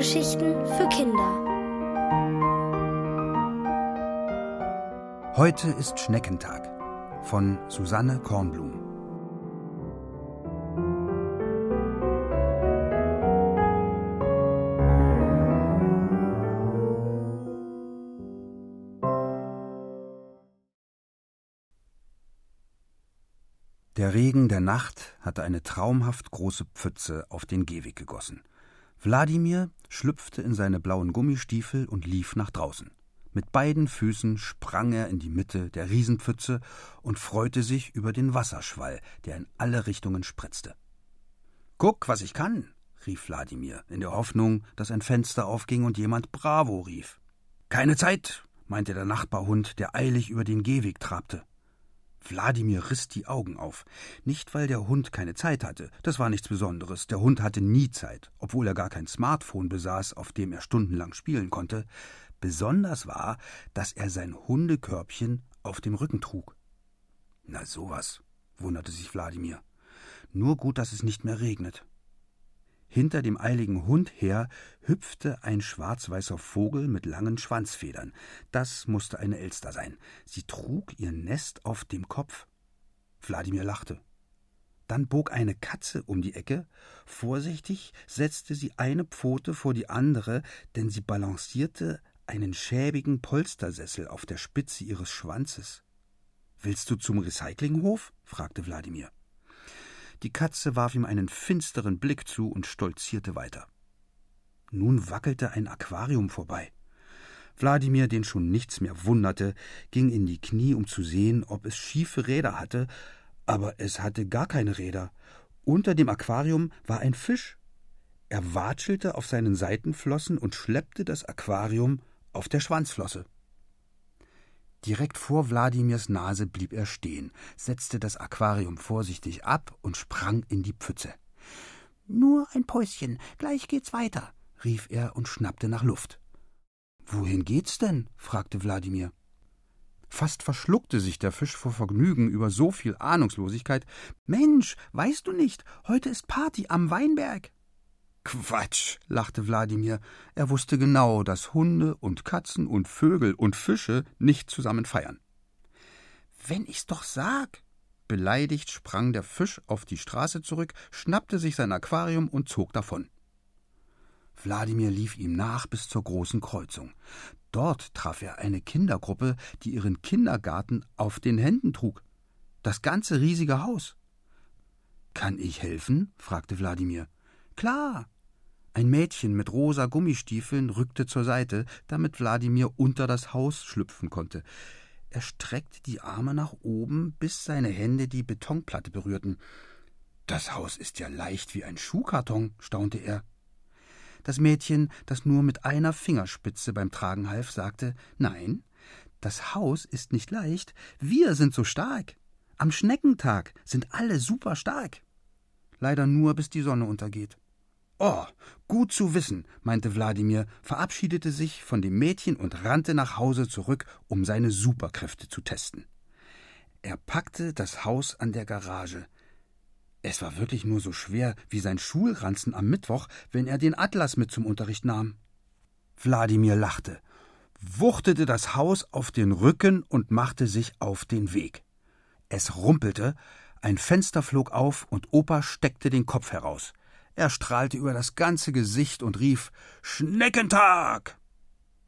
Hörgeschichten für Kinder. Heute ist Schneckentag von Susanne Kornblum. Der Regen der Nacht hatte eine traumhaft große Pfütze auf den Gehweg gegossen. Wladimir schlüpfte in seine blauen Gummistiefel und lief nach draußen. Mit beiden Füßen sprang er in die Mitte der Riesenpfütze und freute sich über den Wasserschwall, der in alle Richtungen spritzte. Guck, was ich kann, rief Wladimir, in der Hoffnung, dass ein Fenster aufging und jemand Bravo rief. Keine Zeit, meinte der Nachbarhund, der eilig über den Gehweg trabte. Wladimir riss die Augen auf. Nicht, weil der Hund keine Zeit hatte, das war nichts Besonderes. Der Hund hatte nie Zeit, obwohl er gar kein Smartphone besaß, auf dem er stundenlang spielen konnte. Besonders war, dass er sein Hundekörbchen auf dem Rücken trug. Na sowas, wunderte sich Wladimir. Nur gut, dass es nicht mehr regnet. Hinter dem eiligen Hund her hüpfte ein schwarz-weißer Vogel mit langen Schwanzfedern. Das musste eine Elster sein. Sie trug ihr Nest auf dem Kopf. Wladimir lachte. Dann bog eine Katze um die Ecke. Vorsichtig setzte sie eine Pfote vor die andere, denn sie balancierte einen schäbigen Polstersessel auf der Spitze ihres Schwanzes. Willst du zum Recyclinghof? fragte Wladimir. Die Katze warf ihm einen finsteren Blick zu und stolzierte weiter. Nun wackelte ein Aquarium vorbei. Wladimir, den schon nichts mehr wunderte, ging in die Knie, um zu sehen, ob es schiefe Räder hatte, aber es hatte gar keine Räder. Unter dem Aquarium war ein Fisch. Er watschelte auf seinen Seitenflossen und schleppte das Aquarium auf der Schwanzflosse. Direkt vor Wladimirs Nase blieb er stehen, setzte das Aquarium vorsichtig ab und sprang in die Pfütze. Nur ein Päuschen, gleich geht's weiter, rief er und schnappte nach Luft. Wohin geht's denn? fragte Wladimir. Fast verschluckte sich der Fisch vor Vergnügen über so viel Ahnungslosigkeit. Mensch, weißt du nicht, heute ist Party am Weinberg. Quatsch, lachte Wladimir. Er wusste genau, dass Hunde und Katzen und Vögel und Fische nicht zusammen feiern. Wenn ich's doch sag! Beleidigt sprang der Fisch auf die Straße zurück, schnappte sich sein Aquarium und zog davon. Wladimir lief ihm nach bis zur großen Kreuzung. Dort traf er eine Kindergruppe, die ihren Kindergarten auf den Händen trug. Das ganze riesige Haus. Kann ich helfen? fragte Wladimir. Klar. Ein Mädchen mit rosa Gummistiefeln rückte zur Seite, damit Wladimir unter das Haus schlüpfen konnte. Er streckte die Arme nach oben, bis seine Hände die Betonplatte berührten. Das Haus ist ja leicht wie ein Schuhkarton, staunte er. Das Mädchen, das nur mit einer Fingerspitze beim Tragen half, sagte Nein, das Haus ist nicht leicht, wir sind so stark. Am Schneckentag sind alle super stark. Leider nur, bis die Sonne untergeht. Oh, gut zu wissen, meinte Wladimir, verabschiedete sich von dem Mädchen und rannte nach Hause zurück, um seine Superkräfte zu testen. Er packte das Haus an der Garage. Es war wirklich nur so schwer wie sein Schulranzen am Mittwoch, wenn er den Atlas mit zum Unterricht nahm. Wladimir lachte, wuchtete das Haus auf den Rücken und machte sich auf den Weg. Es rumpelte, ein Fenster flog auf und Opa steckte den Kopf heraus. Er strahlte über das ganze Gesicht und rief Schneckentag.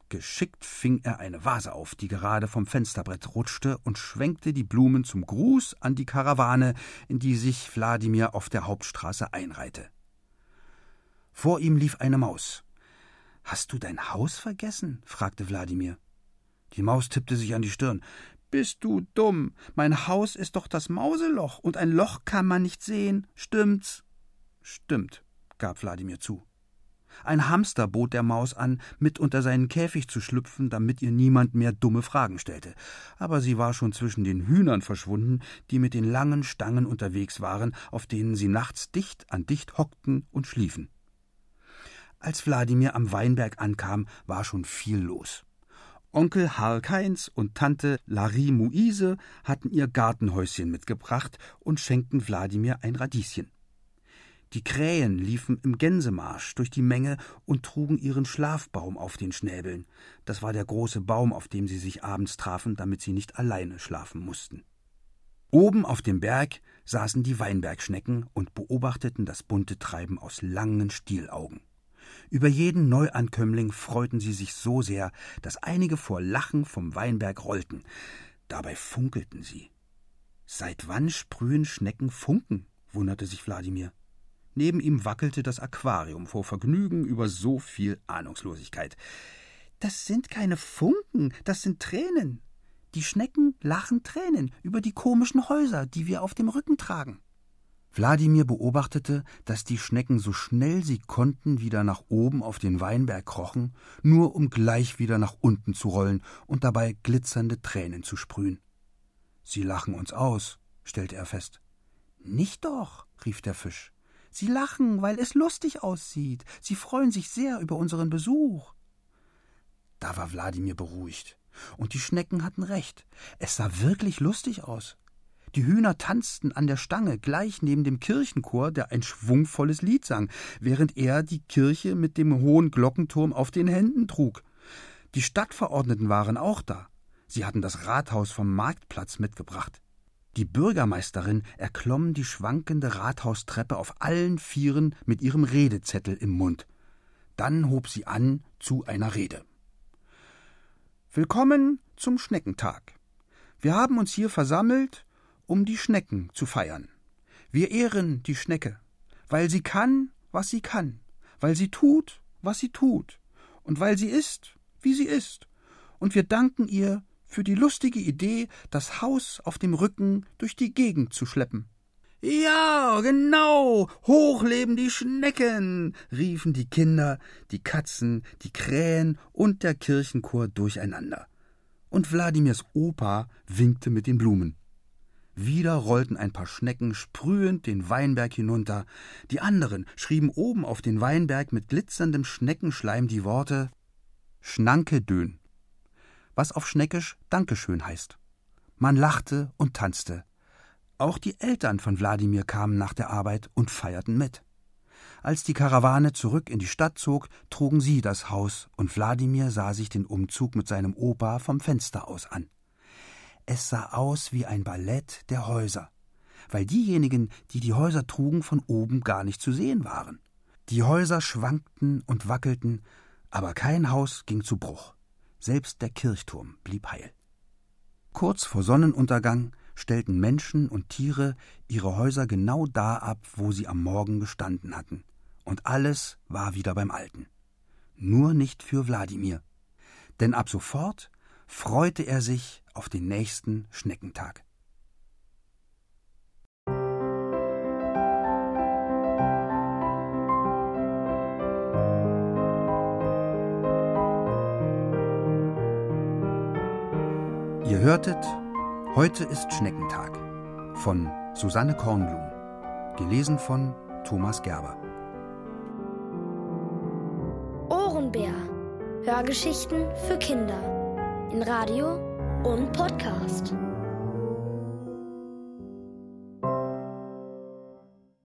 Geschickt fing er eine Vase auf, die gerade vom Fensterbrett rutschte, und schwenkte die Blumen zum Gruß an die Karawane, in die sich Wladimir auf der Hauptstraße einreihte. Vor ihm lief eine Maus. Hast du dein Haus vergessen? fragte Wladimir. Die Maus tippte sich an die Stirn. Bist du dumm? Mein Haus ist doch das Mauseloch, und ein Loch kann man nicht sehen. Stimmt's? Stimmt, gab Wladimir zu. Ein Hamster bot der Maus an, mit unter seinen Käfig zu schlüpfen, damit ihr niemand mehr dumme Fragen stellte. Aber sie war schon zwischen den Hühnern verschwunden, die mit den langen Stangen unterwegs waren, auf denen sie nachts dicht an dicht hockten und schliefen. Als Wladimir am Weinberg ankam, war schon viel los. Onkel Harl-Keins und Tante Larie Muise hatten ihr Gartenhäuschen mitgebracht und schenkten Wladimir ein Radieschen. Die Krähen liefen im Gänsemarsch durch die Menge und trugen ihren Schlafbaum auf den Schnäbeln. Das war der große Baum, auf dem sie sich abends trafen, damit sie nicht alleine schlafen mussten. Oben auf dem Berg saßen die Weinbergschnecken und beobachteten das bunte Treiben aus langen Stielaugen. Über jeden Neuankömmling freuten sie sich so sehr, dass einige vor Lachen vom Weinberg rollten. Dabei funkelten sie. Seit wann sprühen Schnecken Funken? wunderte sich Wladimir. Neben ihm wackelte das Aquarium vor Vergnügen über so viel Ahnungslosigkeit. Das sind keine Funken, das sind Tränen. Die Schnecken lachen Tränen über die komischen Häuser, die wir auf dem Rücken tragen. Wladimir beobachtete, dass die Schnecken so schnell sie konnten wieder nach oben auf den Weinberg krochen, nur um gleich wieder nach unten zu rollen und dabei glitzernde Tränen zu sprühen. Sie lachen uns aus, stellte er fest. Nicht doch, rief der Fisch. Sie lachen, weil es lustig aussieht. Sie freuen sich sehr über unseren Besuch. Da war Wladimir beruhigt. Und die Schnecken hatten recht. Es sah wirklich lustig aus. Die Hühner tanzten an der Stange gleich neben dem Kirchenchor, der ein schwungvolles Lied sang, während er die Kirche mit dem hohen Glockenturm auf den Händen trug. Die Stadtverordneten waren auch da. Sie hatten das Rathaus vom Marktplatz mitgebracht. Die Bürgermeisterin erklomm die schwankende Rathaustreppe auf allen Vieren mit ihrem Redezettel im Mund. Dann hob sie an zu einer Rede. Willkommen zum Schneckentag. Wir haben uns hier versammelt, um die Schnecken zu feiern. Wir ehren die Schnecke, weil sie kann, was sie kann, weil sie tut, was sie tut, und weil sie ist, wie sie ist. Und wir danken ihr für die lustige Idee, das Haus auf dem Rücken durch die Gegend zu schleppen. Ja, genau. Hoch leben die Schnecken, riefen die Kinder, die Katzen, die Krähen und der Kirchenchor durcheinander. Und Wladimirs Opa winkte mit den Blumen. Wieder rollten ein paar Schnecken sprühend den Weinberg hinunter. Die anderen schrieben oben auf den Weinberg mit glitzerndem Schneckenschleim die Worte Schnanke Dön, was auf Schneckisch Dankeschön heißt. Man lachte und tanzte. Auch die Eltern von Wladimir kamen nach der Arbeit und feierten mit. Als die Karawane zurück in die Stadt zog, trugen sie das Haus, und Wladimir sah sich den Umzug mit seinem Opa vom Fenster aus an. Es sah aus wie ein Ballett der Häuser, weil diejenigen, die die Häuser trugen, von oben gar nicht zu sehen waren. Die Häuser schwankten und wackelten, aber kein Haus ging zu Bruch. Selbst der Kirchturm blieb heil. Kurz vor Sonnenuntergang stellten Menschen und Tiere ihre Häuser genau da ab, wo sie am Morgen gestanden hatten, und alles war wieder beim Alten. Nur nicht für Wladimir. Denn ab sofort freute er sich auf den nächsten Schneckentag. Ihr hörtet Heute ist Schneckentag von Susanne Kornblum, gelesen von Thomas Gerber. Ohrenbär. Hörgeschichten für Kinder in Radio und Podcast.